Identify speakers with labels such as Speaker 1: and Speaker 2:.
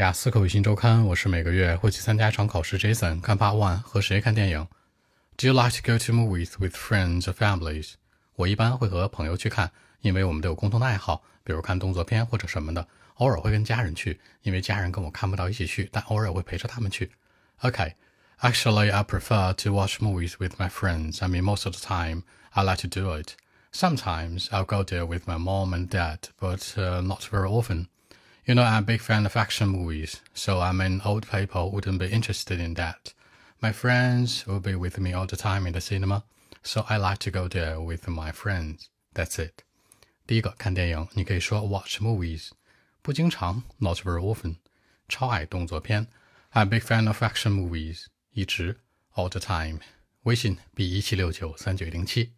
Speaker 1: 雅思口语新周刊，我是每个月会去参加一场考试。Jason 看 Part One 和谁看电影？Do you like to go to movies with friends or families？我一般会和朋友去看，因为我们都有共同的爱好，比如看动作片或者什么的。偶尔会跟家人去，因为家人跟我看不到一起去，但偶尔会陪着他们去。Okay, actually, I prefer to watch movies with my friends. I mean, most of the time, I like to do it. Sometimes I'll go there with my mom and dad, but uh, not very often. You know, I'm a big fan of action movies, so I mean, old people wouldn't be interested in that. My friends will be with me all the time in the cinema, so I like to go there with my friends. That's it. 第一个看电影，你可以说 watch movies，不经常 not very often，超爱动作片 I'm a big fan of action movies，一直 all the time。微信 b 一七六九三九零七。